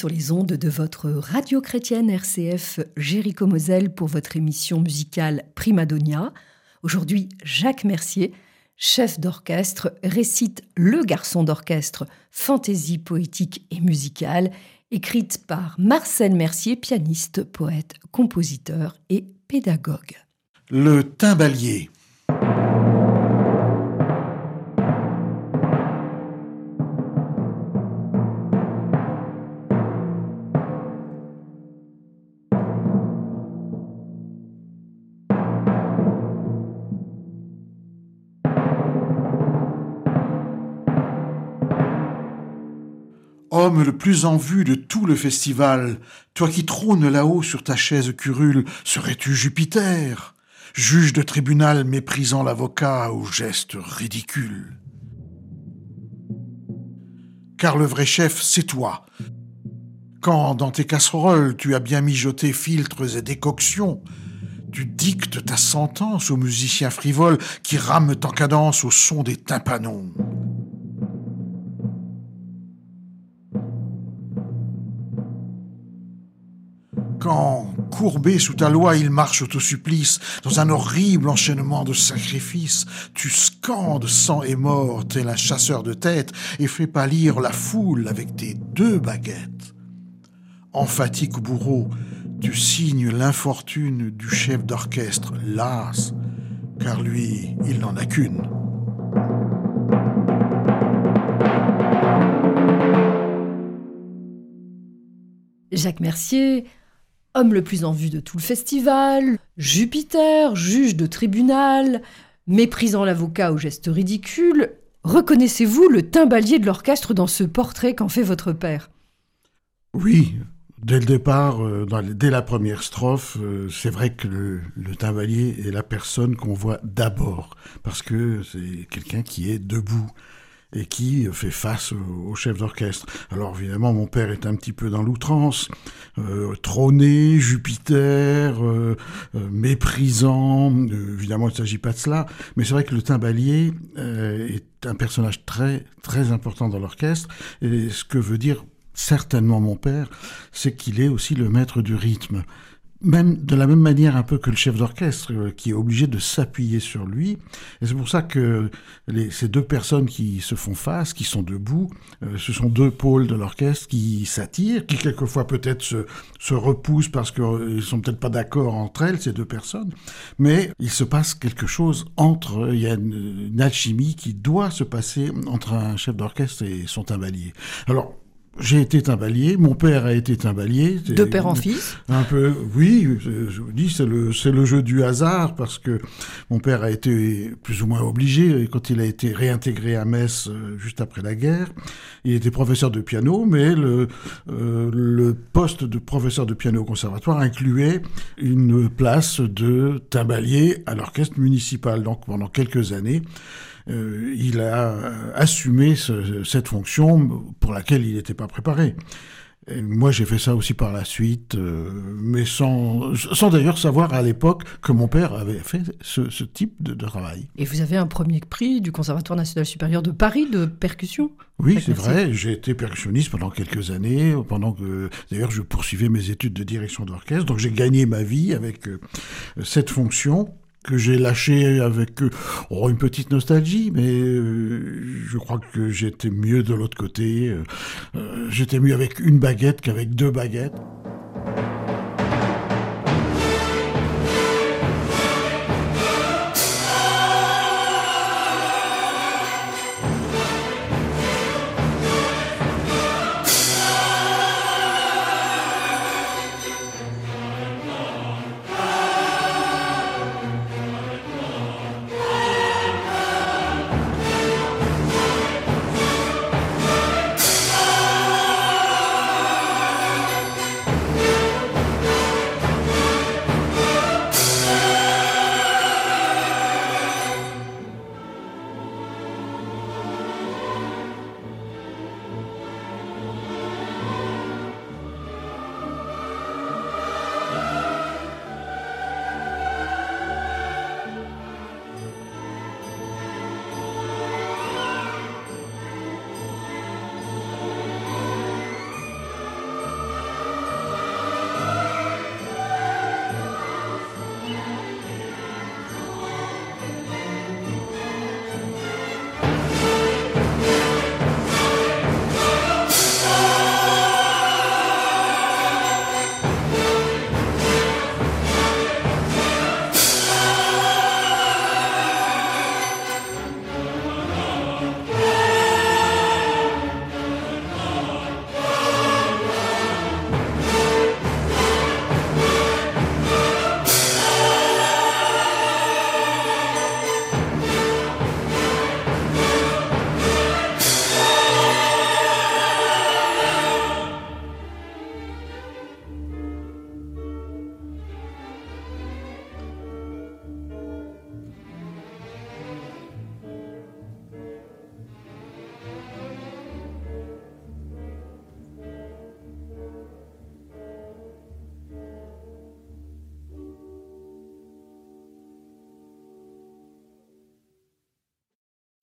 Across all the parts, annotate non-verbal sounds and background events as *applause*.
sur les ondes de votre radio chrétienne RCF Jéricho Moselle pour votre émission musicale Primadonia. Aujourd'hui, Jacques Mercier, chef d'orchestre, récite Le garçon d'orchestre, fantaisie poétique et musicale, écrite par Marcel Mercier, pianiste, poète, compositeur et pédagogue. Le timbalier. Homme le plus en vue de tout le festival, toi qui trônes là-haut sur ta chaise curule, serais-tu Jupiter, juge de tribunal méprisant l'avocat aux gestes ridicules Car le vrai chef, c'est toi. Quand dans tes casseroles tu as bien mijoté filtres et décoctions, tu dictes ta sentence aux musiciens frivoles qui rament en cadence au son des tympanons. Courbé sous ta loi, il marche au supplice, dans un horrible enchaînement de sacrifices, tu scandes sang et mort, tel un chasseur de tête, et fais pâlir la foule avec tes deux baguettes. Emphatique bourreau, tu signes l'infortune du chef d'orchestre, las, car lui, il n'en a qu'une. Jacques Mercier, homme le plus en vue de tout le festival, Jupiter, juge de tribunal, méprisant l'avocat au geste ridicule, reconnaissez-vous le timbalier de l'orchestre dans ce portrait qu'en fait votre père? Oui, dès le départ, euh, dès la première strophe, euh, c'est vrai que le, timbalier est la personne qu'on voit d'abord, parce que c'est quelqu'un qui est debout et qui fait face au, chef d'orchestre. Alors évidemment, mon père est un petit peu dans l'outrance, euh, trôné, Jupiter, euh, euh, méprisant. évidemment, il ne s'agit pas de cela, mais c'est vrai que le timbalier est un personnage très très important dans l'orchestre. Et ce que veut dire certainement mon père, c'est qu'il est aussi le maître du rythme même de la même manière un peu que le chef d'orchestre euh, qui est obligé de s'appuyer sur lui. Et c'est pour ça que les, ces deux personnes qui se font face, qui sont debout, euh, ce sont deux pôles de l'orchestre qui s'attirent, qui quelquefois peut-être se, se repoussent parce qu'ils euh, sont peut-être pas d'accord entre elles, ces deux personnes. Mais il se passe quelque chose entre, il y a une, une alchimie qui doit se passer entre un chef d'orchestre et son timbalier. Alors, j'ai été timbalier, mon père a été timbalier. De père en fils Un peu, oui, je vous dis, c'est le, c'est le jeu du hasard, parce que mon père a été plus ou moins obligé, quand il a été réintégré à Metz euh, juste après la guerre. Il était professeur de piano, mais le, euh, le poste de professeur de piano au conservatoire incluait une place de timbalier à l'orchestre municipal. Donc pendant quelques années, euh, il a assumé cette fonction pour laquelle il n'était pas préparé. moi, j'ai fait ça aussi par la suite, euh, mais sans, sans d'ailleurs savoir à l'époque que mon père avait fait ce, type de, travail. Et vous avez un premier prix du Conservatoire national supérieur de Paris de percussion? Oui, c'est vrai. J'ai été percussionniste pendant quelques années, pendant que d'ailleurs je poursuivais mes études de direction d'orchestre. Donc j'ai gagné ma vie avec euh, cette fonction que j'ai lâché avec oh, une petite nostalgie, mais euh, je crois que j'étais mieux de l'autre côté. Euh, euh, j'étais mieux avec une baguette qu'avec deux baguettes.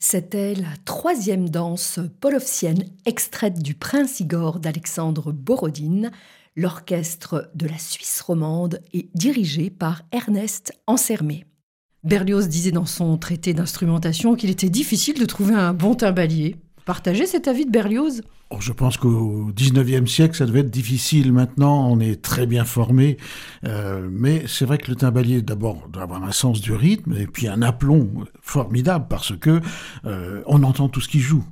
C'était la troisième danse polovsienne extraite du Prince Igor d'Alexandre Borodine, l'orchestre de la Suisse romande et dirigé par Ernest Ansermé. Berlioz disait dans son traité d'instrumentation qu'il était difficile de trouver un bon timbalier. Partagez cet avis de Berlioz oh, Je pense qu'au XIXe siècle, ça devait être difficile. Maintenant, on est très bien formé. Euh, mais c'est vrai que le timbalier, d'abord, doit avoir un sens du rythme et puis un aplomb formidable parce que euh, on entend tout ce qui joue.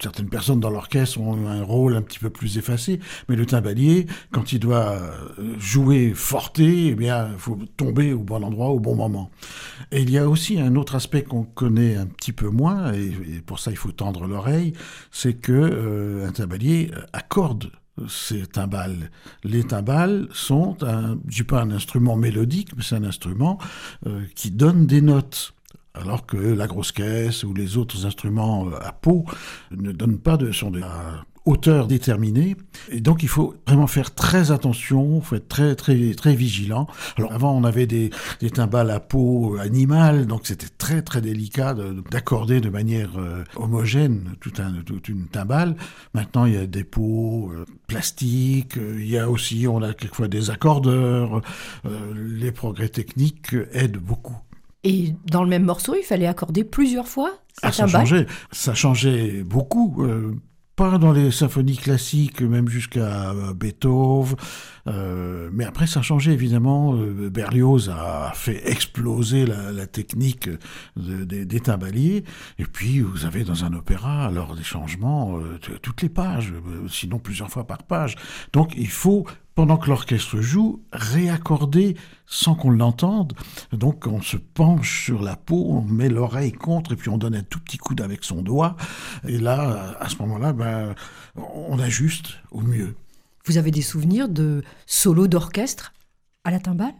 Certaines personnes dans l'orchestre ont un rôle un petit peu plus effacé, mais le timbalier, quand il doit euh, jouer forté, eh bien, il faut tomber au bon endroit au bon moment. Et il y a aussi un autre aspect qu'on connaît un petit peu moins, et, pour ça il faut tendre l'oreille, c'est que euh, un timbalier accorde ces timbales. Les timbales sont, un, je dis pas un instrument mélodique, mais c'est un instrument euh, qui donne des notes alors que la grosse caisse ou les autres instruments euh, à peau ne donnent pas de son de hauteur déterminée. Et donc il faut vraiment faire très attention, il faut être très très très vigilant. Alors avant on avait des, timbales à peau animale, donc c'était très très délicat d'accorder de, manière euh, homogène toute une timbale. Maintenant il y a des peaux euh, plastiques, il y a aussi on a quelquefois des accordeurs. les progrès techniques aident beaucoup. Et dans le même morceau, il fallait accorder plusieurs fois ah, ça changeait, ça changeait beaucoup. Euh, pas dans les symphonies classiques, même jusqu'à euh, Beethoven. Euh, mais après, ça changeait évidemment. Berlioz a fait exploser la, technique des timbaliers. Et puis, vous avez dans un opéra, alors des changements toutes les pages, sinon plusieurs fois par page. Donc, il faut pendant que l'orchestre joue, réaccorder sans qu'on l'entende. Donc on se penche sur la peau, on met l'oreille contre et puis on donne un tout petit coup avec son doigt. Et là, à ce moment-là, ben, on ajuste au mieux. Vous avez des souvenirs de solos d'orchestre à la timbale?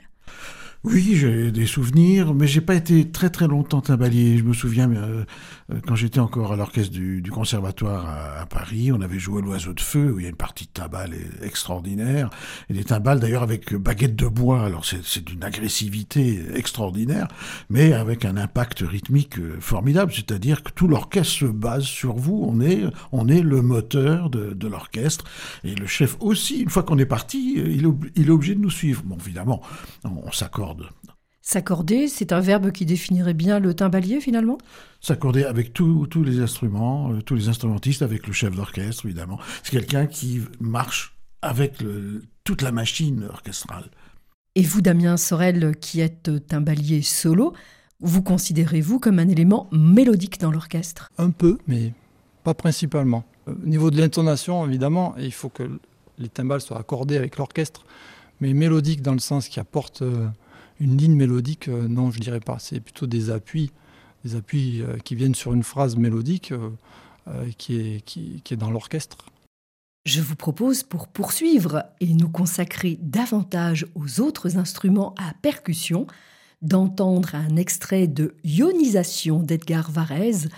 Oui, j'ai des souvenirs, mais j'ai pas été très très longtemps timbalier. Je me souviens euh, euh, quand j'étais encore à l'orchestre du, conservatoire à, Paris, on avait joué l'oiseau de feu où il y a une partie de timbales extraordinaire et des timbales d'ailleurs avec baguettes de bois. Alors c'est d'une agressivité extraordinaire, mais avec un impact rythmique euh, formidable. C'est-à-dire que tout l'orchestre se base sur vous. On est on est le moteur de, de l'orchestre et le chef aussi. Une fois qu'on est parti, il, il, est obligé de nous suivre. Bon, évidemment, on s'accorde S'accorder, c'est un verbe qui définirait bien le timbalier finalement? S'accorder avec tous les instruments, euh, tous les instrumentistes, avec le chef d'orchestre évidemment. C'est quelqu'un qui marche avec toute la machine orchestrale. Et vous, Damien Sorel, qui êtes timbalier solo, vous considérez-vous comme un élément mélodique dans l'orchestre? Un peu, mais pas principalement. Euh, au niveau de l'intonation, évidemment, il faut que les timbales soient accordées avec l'orchestre, mais mélodique dans le sens qui apporte euh, une ligne mélodique, euh, non, je dirais pas. C'est plutôt des appuis, des appuis euh, qui viennent sur une phrase mélodique euh, qui, est, qui, qui est dans l'orchestre. Je vous propose, pour poursuivre et nous consacrer davantage aux autres instruments à percussion, d'entendre un extrait de Ionisation d'Edgar Varèse,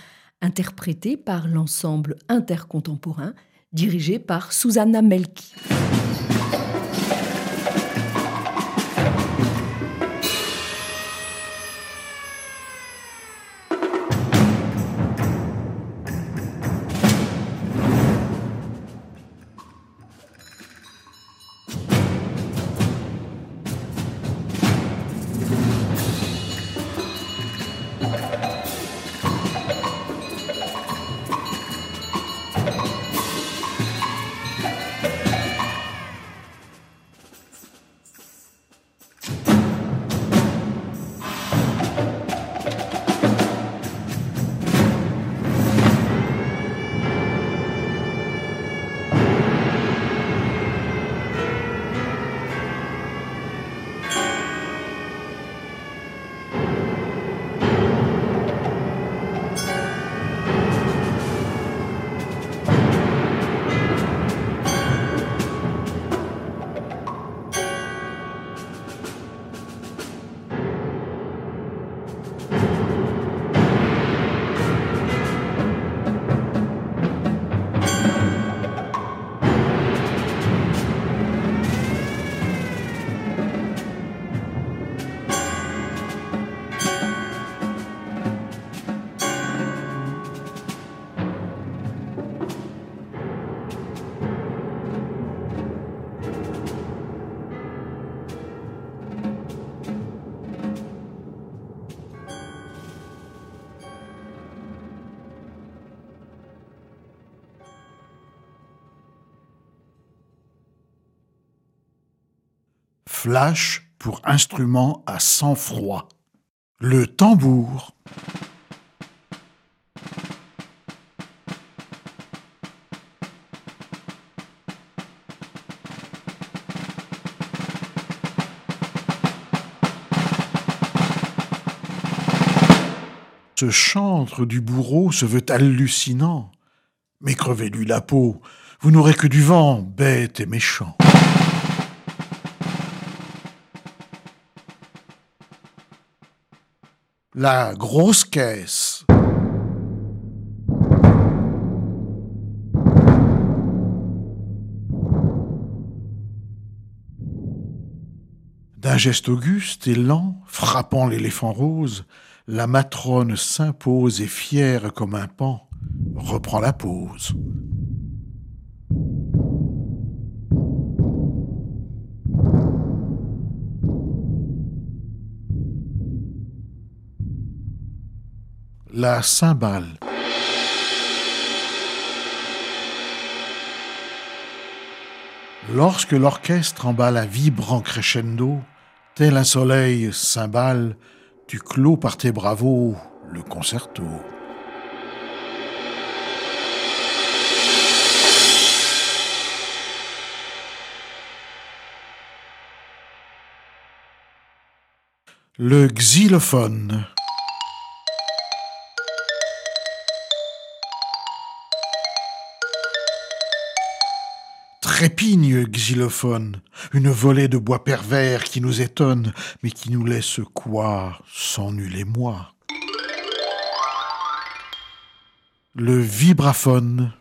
interprété par l'ensemble intercontemporain dirigé par Susanna Melki. Flash pour instrument à sang-froid. Le tambour. Ce chantre du bourreau se veut hallucinant. Mais crevez-lui la peau, vous n'aurez que du vent, bête et méchant. La grosse caisse. D'un geste auguste et lent, frappant l'éléphant rose, la matrone s'impose et fière comme un pan, reprend la pose. La cymbale. Lorsque l'orchestre emballe un vibrant crescendo, tel un soleil cymbale, tu clos par tes bravos le concerto. Le xylophone. Trépigne xylophone, une volée de bois pervers qui nous étonne, mais qui nous laisse quoi, sans nul émoi Le vibraphone.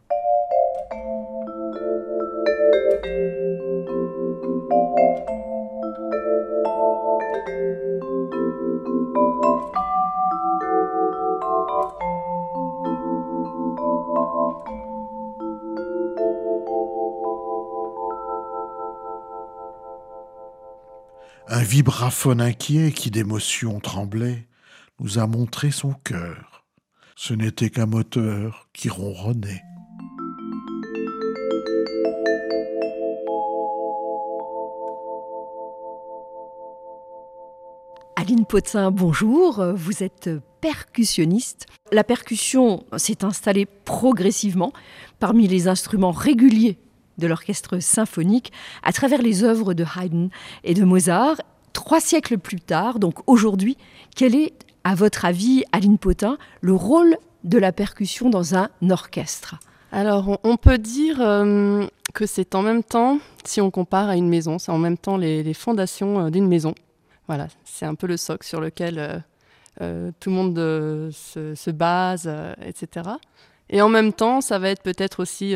Un vibraphone inquiet qui d'émotion tremblait nous a montré son cœur. Ce n'était qu'un moteur qui ronronnait. Aline Potin, bonjour. Vous êtes percussionniste. La percussion s'est installée progressivement parmi les instruments réguliers de l'orchestre symphonique à travers les œuvres de Haydn et de Mozart. Trois siècles plus tard, donc aujourd'hui, quel est, à votre avis, Aline Potin, le rôle de la percussion dans un orchestre? Alors, on peut dire euh, que c'est en même temps, si on compare à une maison, c'est en même temps les, fondations euh, d'une maison. Voilà, c'est un peu le socle sur lequel euh, tout le monde se, base, etc. Et en même temps, ça va être peut-être aussi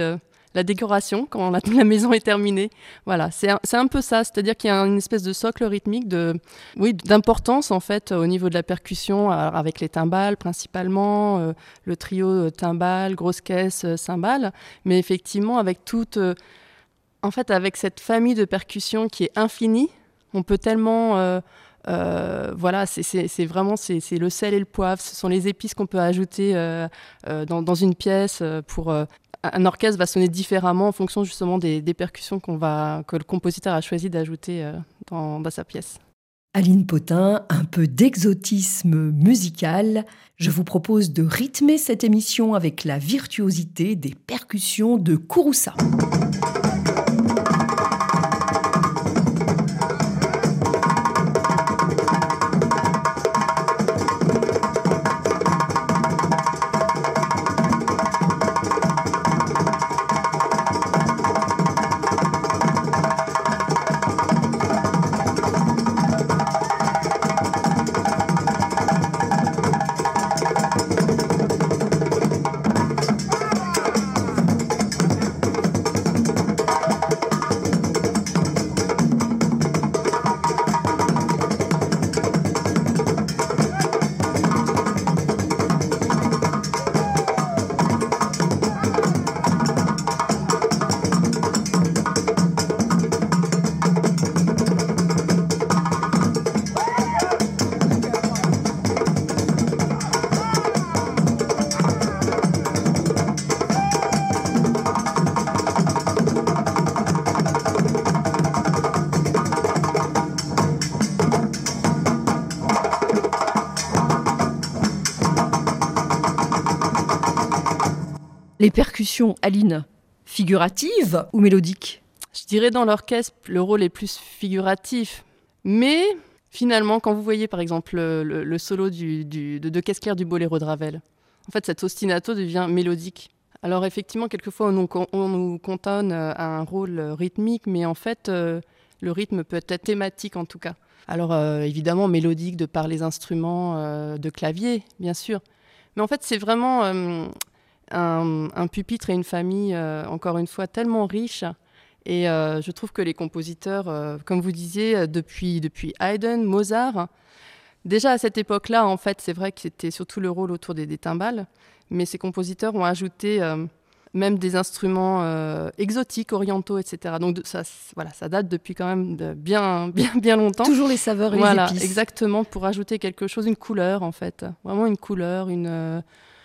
la décoration quand *laughs* la, maison est terminée. Voilà, c'est un, peu ça, c'est-à-dire qu'il y a une espèce de socle rythmique de, oui, d'importance en fait au niveau de la percussion, avec les timbales principalement, euh, le trio euh, timbales, grosse caisse, euh, cymbales, mais effectivement avec toute, en fait avec cette famille de percussions qui est infinie, on peut tellement voilà, c'est vraiment c'est le sel et le poivre, ce sont les épices qu'on peut ajouter dans, une pièce pour un orchestre va sonner différemment en fonction justement des, percussions que le compositeur a choisi d'ajouter dans, dans sa pièce. Aline Potin, un peu d'exotisme musical. Je vous propose de rythmer cette émission avec la virtuosité des percussions de Kouroussa. Les percussions, Aline, figuratives ou mélodiques? Je dirais dans l'orchestre, le rôle est plus figuratif. Mais finalement, quand vous voyez par exemple le, solo de, de Caisse du Boléro de Ravel, en fait, cet ostinato devient mélodique. Alors effectivement, quelquefois, on nous, on nous cantonne euh, à un rôle rythmique, mais en fait, euh, le rythme peut être thématique en tout cas. Alors euh, évidemment, mélodique de par les instruments de clavier, bien sûr. Mais en fait, c'est vraiment un, pupitre et une famille, encore une fois, tellement riche. Et je trouve que les compositeurs, comme vous disiez, depuis, depuis Haydn, Mozart, déjà à cette époque-là, en fait, c'est vrai que c'était surtout le rôle autour des, des timbales mais ces compositeurs ont ajouté euh, même des instruments euh, exotiques, orientaux, etc. Donc ça, voilà, ça date depuis quand même de bien, *laughs* bien, bien longtemps. Toujours les saveurs et voilà, les épices. Exactement, pour ajouter quelque chose, une couleur en fait, vraiment une couleur, une. Euh,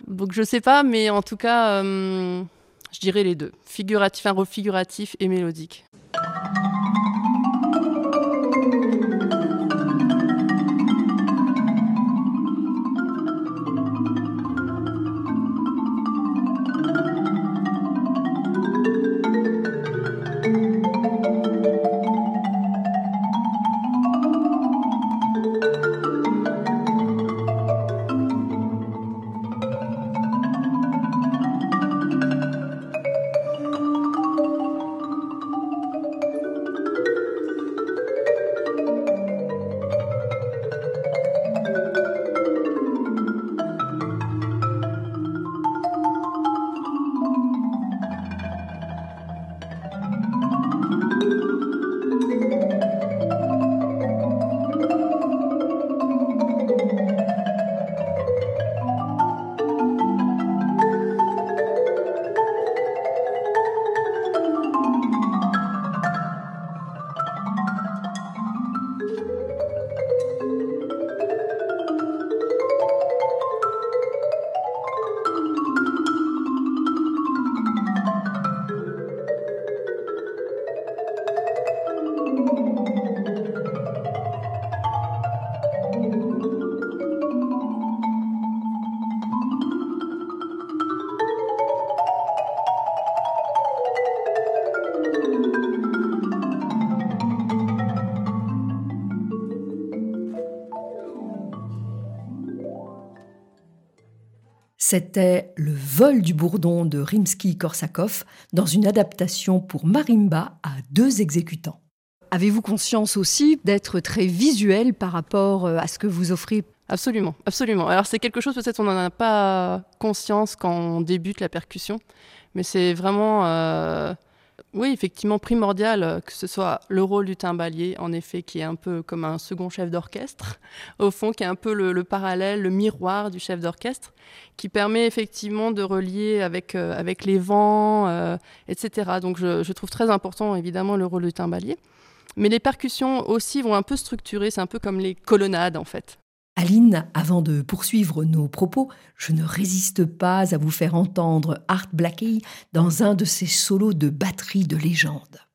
donc je sais pas, mais en tout cas, je dirais les deux, figuratif, un refiguratif et mélodique. C'était Le vol du bourdon de Rimsky-Korsakov dans une adaptation pour marimba à deux exécutants. Avez-vous conscience aussi d'être très visuel par rapport euh, à ce que vous offrez? Absolument, absolument. Alors c'est quelque chose peut-être on n'en a pas conscience quand on débute la percussion, mais c'est vraiment euh, oui, effectivement, primordial euh, que ce soit le rôle du timbalier, en effet, qui est un peu comme un second chef d'orchestre, *laughs* au fond, qui est un peu le, parallèle, le miroir du chef d'orchestre, qui permet effectivement de relier avec, euh, avec les vents, euh, etc. Donc je, je, trouve très important, évidemment, le rôle du timbalier. Mais les percussions aussi vont un peu structurer, c'est un peu comme les colonnades, en fait. Aline, avant de poursuivre nos propos, je ne résiste pas à vous faire entendre Art Blakey dans un de ses solos de batterie de légende.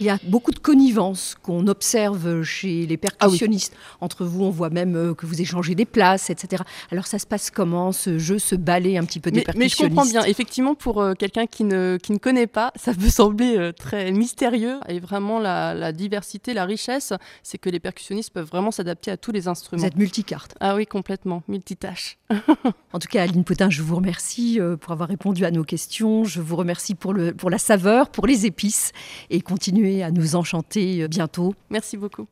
Il y a beaucoup de connivence qu'on observe chez les percussionnistes. Entre vous, on voit même euh, que vous échangez des places, etc. Alors ça se passe comment, ce jeu, ce ballet un petit peu des mais, percussionnistes Mais je comprends bien. Effectivement, pour euh, quelqu'un qui ne, qui ne connaît pas, ça peut *laughs* sembler euh, très mystérieux. Et vraiment, la, la diversité, la richesse, c'est que les percussionnistes peuvent vraiment s'adapter à tous les instruments. Vous êtes multicarte. Ah oui, complètement, multitâche. *laughs* en tout cas, Aline Potin, je vous remercie pour avoir répondu à nos questions. Je vous remercie pour, le, pour la saveur, pour les épices et continuer à nous enchanter euh, bientôt. Merci beaucoup.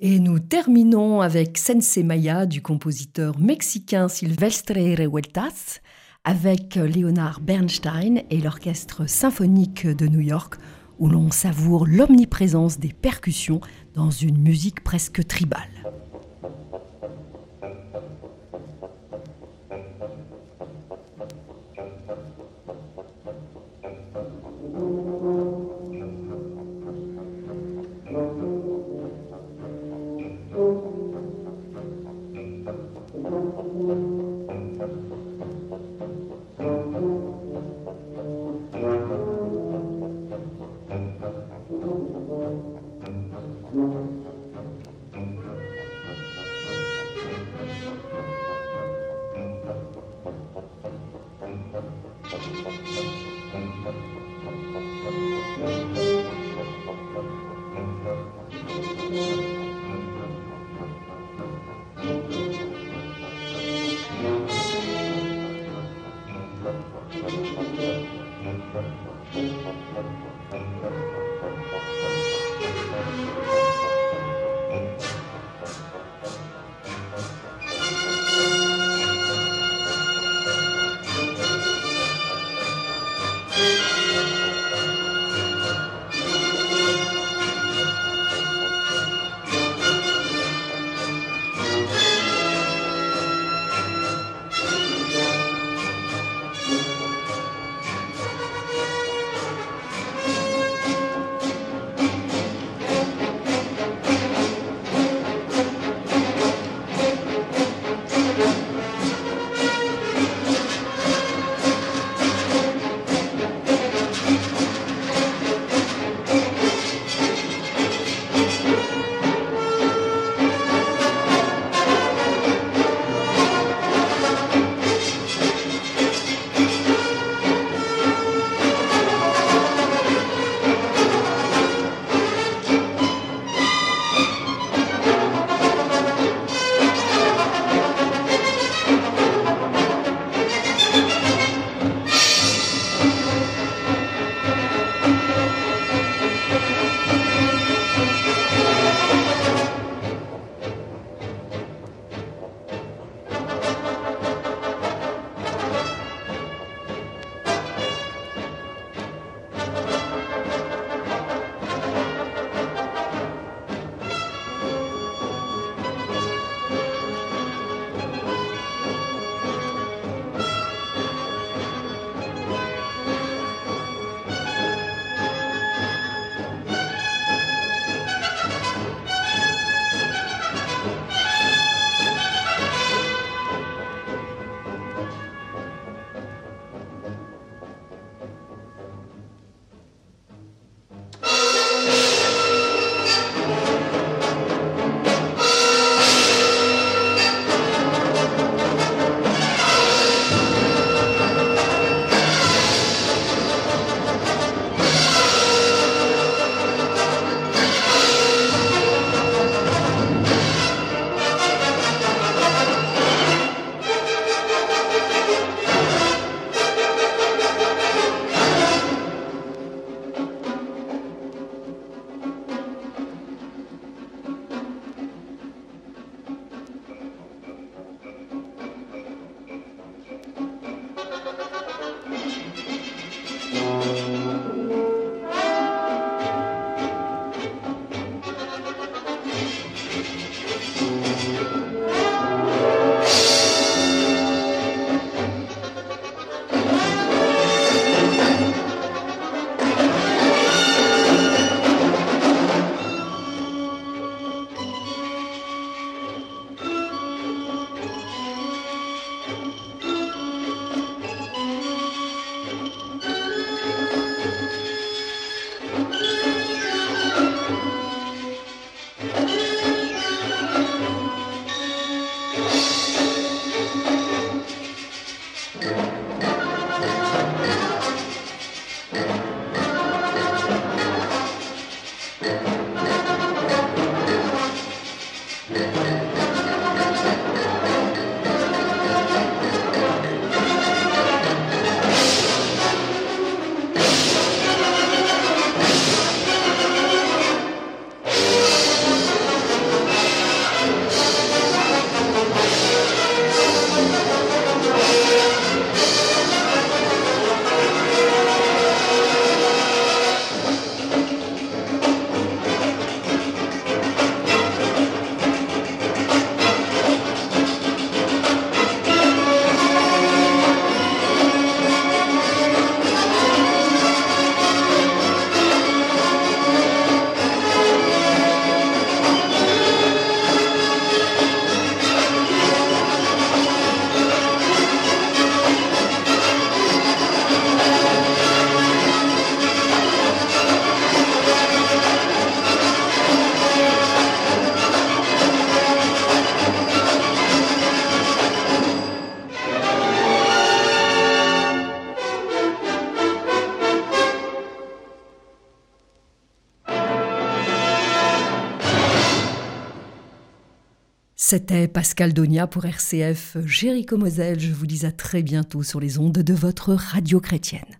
Et nous terminons avec Sense Maya du compositeur mexicain Silvestre Revueltas avec Leonard Bernstein et l'Orchestre symphonique de New York où l'on savoure l'omniprésence des percussions dans une musique presque tribale. C'était Pascal Donia pour RCF Jéricho Moselle. Je vous dis à très bientôt sur les ondes de votre radio chrétienne.